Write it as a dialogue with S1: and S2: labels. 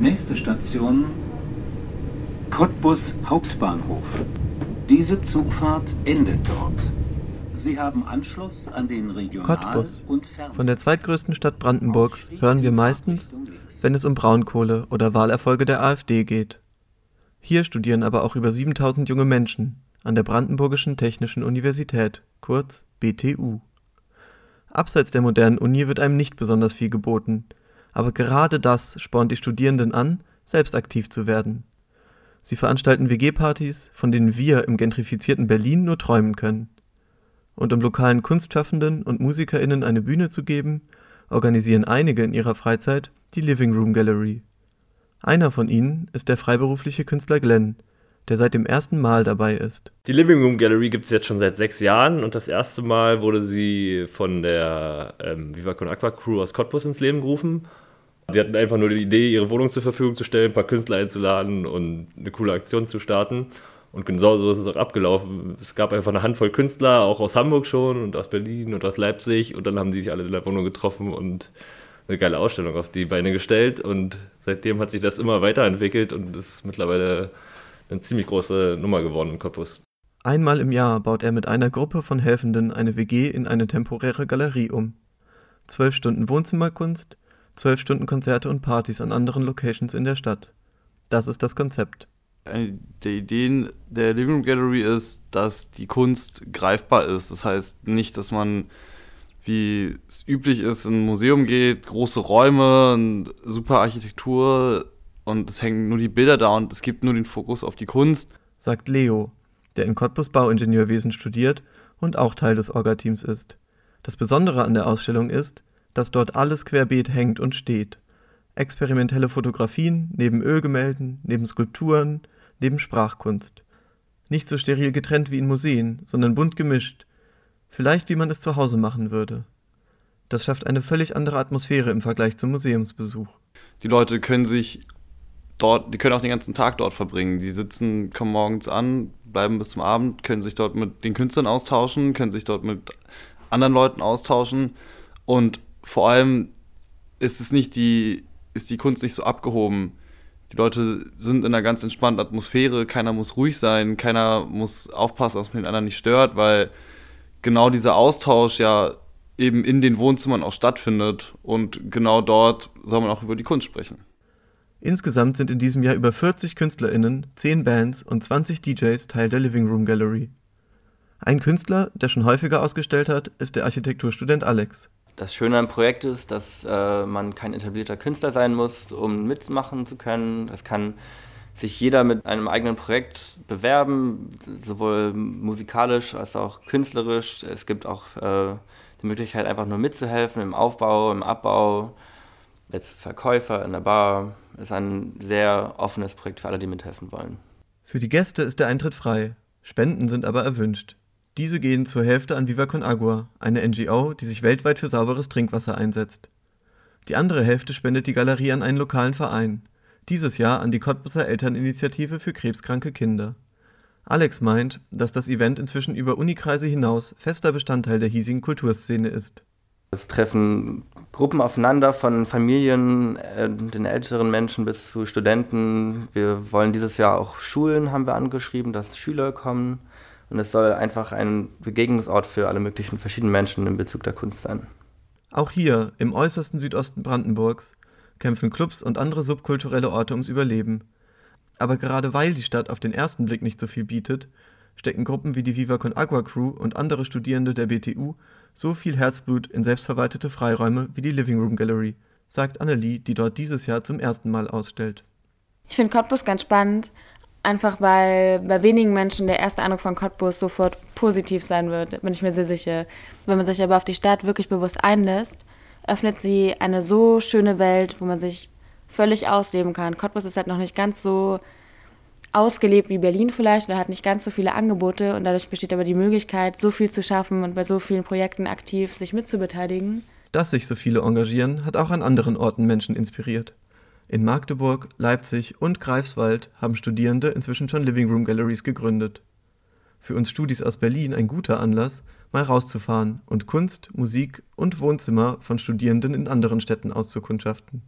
S1: Nächste Station Cottbus Hauptbahnhof. Diese Zugfahrt endet dort. Sie haben Anschluss an den Regional-
S2: Cottbus.
S1: und Fern
S2: Von der zweitgrößten Stadt Brandenburgs hören wir meistens, wenn es um Braunkohle oder Wahlerfolge der AfD geht. Hier studieren aber auch über 7000 junge Menschen an der Brandenburgischen Technischen Universität, kurz BTU. Abseits der modernen Uni wird einem nicht besonders viel geboten, aber gerade das spornt die Studierenden an, selbst aktiv zu werden. Sie veranstalten WG-Partys, von denen wir im gentrifizierten Berlin nur träumen können. Und um lokalen Kunstschaffenden und MusikerInnen eine Bühne zu geben, organisieren einige in ihrer Freizeit die Living Room Gallery. Einer von ihnen ist der freiberufliche Künstler Glenn, der seit dem ersten Mal dabei ist.
S3: Die Living Room Gallery gibt es jetzt schon seit sechs Jahren und das erste Mal wurde sie von der ähm, Viva Con Aqua Crew aus Cottbus ins Leben gerufen. Die hatten einfach nur die Idee, ihre Wohnung zur Verfügung zu stellen, ein paar Künstler einzuladen und eine coole Aktion zu starten. Und genau so ist es auch abgelaufen. Es gab einfach eine Handvoll Künstler, auch aus Hamburg schon und aus Berlin und aus Leipzig. Und dann haben die sich alle in der Wohnung getroffen und eine geile Ausstellung auf die Beine gestellt. Und seitdem hat sich das immer weiterentwickelt und ist mittlerweile eine ziemlich große Nummer geworden in Cottbus.
S2: Einmal im Jahr baut er mit einer Gruppe von Helfenden eine WG in eine temporäre Galerie um. Zwölf Stunden Wohnzimmerkunst, zwölf Stunden Konzerte und Partys an anderen Locations in der Stadt. Das ist das Konzept.
S4: Eine der Ideen der Living Room Gallery ist, dass die Kunst greifbar ist. Das heißt nicht, dass man, wie es üblich ist, in ein Museum geht, große Räume, und super Architektur und es hängen nur die Bilder da und es gibt nur den Fokus auf die Kunst.
S2: sagt Leo, der in Cottbus Bauingenieurwesen studiert und auch Teil des Orga-Teams ist. Das Besondere an der Ausstellung ist, dass dort alles querbeet hängt und steht. Experimentelle Fotografien neben Ölgemälden, neben Skulpturen, neben Sprachkunst. Nicht so steril getrennt wie in Museen, sondern bunt gemischt. Vielleicht wie man es zu Hause machen würde. Das schafft eine völlig andere Atmosphäre im Vergleich zum Museumsbesuch.
S4: Die Leute können sich dort, die können auch den ganzen Tag dort verbringen. Die sitzen, kommen morgens an, bleiben bis zum Abend, können sich dort mit den Künstlern austauschen, können sich dort mit anderen Leuten austauschen und vor allem ist es nicht die, ist die Kunst nicht so abgehoben. Die Leute sind in einer ganz entspannten Atmosphäre, keiner muss ruhig sein, keiner muss aufpassen, dass man den anderen nicht stört, weil genau dieser Austausch ja eben in den Wohnzimmern auch stattfindet und genau dort soll man auch über die Kunst sprechen.
S2: Insgesamt sind in diesem Jahr über 40 KünstlerInnen, 10 Bands und 20 DJs Teil der Living Room Gallery. Ein Künstler, der schon häufiger ausgestellt hat, ist der Architekturstudent Alex.
S5: Das Schöne am Projekt ist, dass äh, man kein etablierter Künstler sein muss, um mitmachen zu können. Es kann sich jeder mit einem eigenen Projekt bewerben, sowohl musikalisch als auch künstlerisch. Es gibt auch äh, die Möglichkeit, einfach nur mitzuhelfen im Aufbau, im Abbau, als Verkäufer in der Bar. Ist ein sehr offenes Projekt für alle, die mithelfen wollen.
S2: Für die Gäste ist der Eintritt frei. Spenden sind aber erwünscht. Diese gehen zur Hälfte an Viva Con Agua, eine NGO, die sich weltweit für sauberes Trinkwasser einsetzt. Die andere Hälfte spendet die Galerie an einen lokalen Verein. Dieses Jahr an die Cottbusser Elterninitiative für krebskranke Kinder. Alex meint, dass das Event inzwischen über Unikreise hinaus fester Bestandteil der hiesigen Kulturszene ist.
S5: Es treffen Gruppen aufeinander von Familien, äh, den älteren Menschen bis zu Studenten. Wir wollen dieses Jahr auch Schulen, haben wir angeschrieben, dass Schüler kommen. Und es soll einfach ein Begegnungsort für alle möglichen verschiedenen Menschen in Bezug der Kunst sein.
S2: Auch hier, im äußersten Südosten Brandenburgs, kämpfen Clubs und andere subkulturelle Orte ums Überleben. Aber gerade weil die Stadt auf den ersten Blick nicht so viel bietet, stecken Gruppen wie die Viva Con Agua Crew und andere Studierende der BTU so viel Herzblut in selbstverwaltete Freiräume wie die Living Room Gallery, sagt Annelie, die dort dieses Jahr zum ersten Mal ausstellt.
S6: Ich finde Cottbus ganz spannend, einfach weil bei wenigen Menschen der erste Eindruck von Cottbus sofort positiv sein wird, bin ich mir sehr sicher. Wenn man sich aber auf die Stadt wirklich bewusst einlässt, öffnet sie eine so schöne Welt, wo man sich völlig ausleben kann. Cottbus ist halt noch nicht ganz so ausgelebt wie Berlin vielleicht oder hat nicht ganz so viele Angebote und dadurch besteht aber die Möglichkeit, so viel zu schaffen und bei so vielen Projekten aktiv sich mitzubeteiligen.
S2: Dass sich so viele engagieren, hat auch an anderen Orten Menschen inspiriert. In Magdeburg, Leipzig und Greifswald haben Studierende inzwischen schon Living Room Galleries gegründet. Für uns Studis aus Berlin ein guter Anlass, mal rauszufahren und Kunst, Musik und Wohnzimmer von Studierenden in anderen Städten auszukundschaften.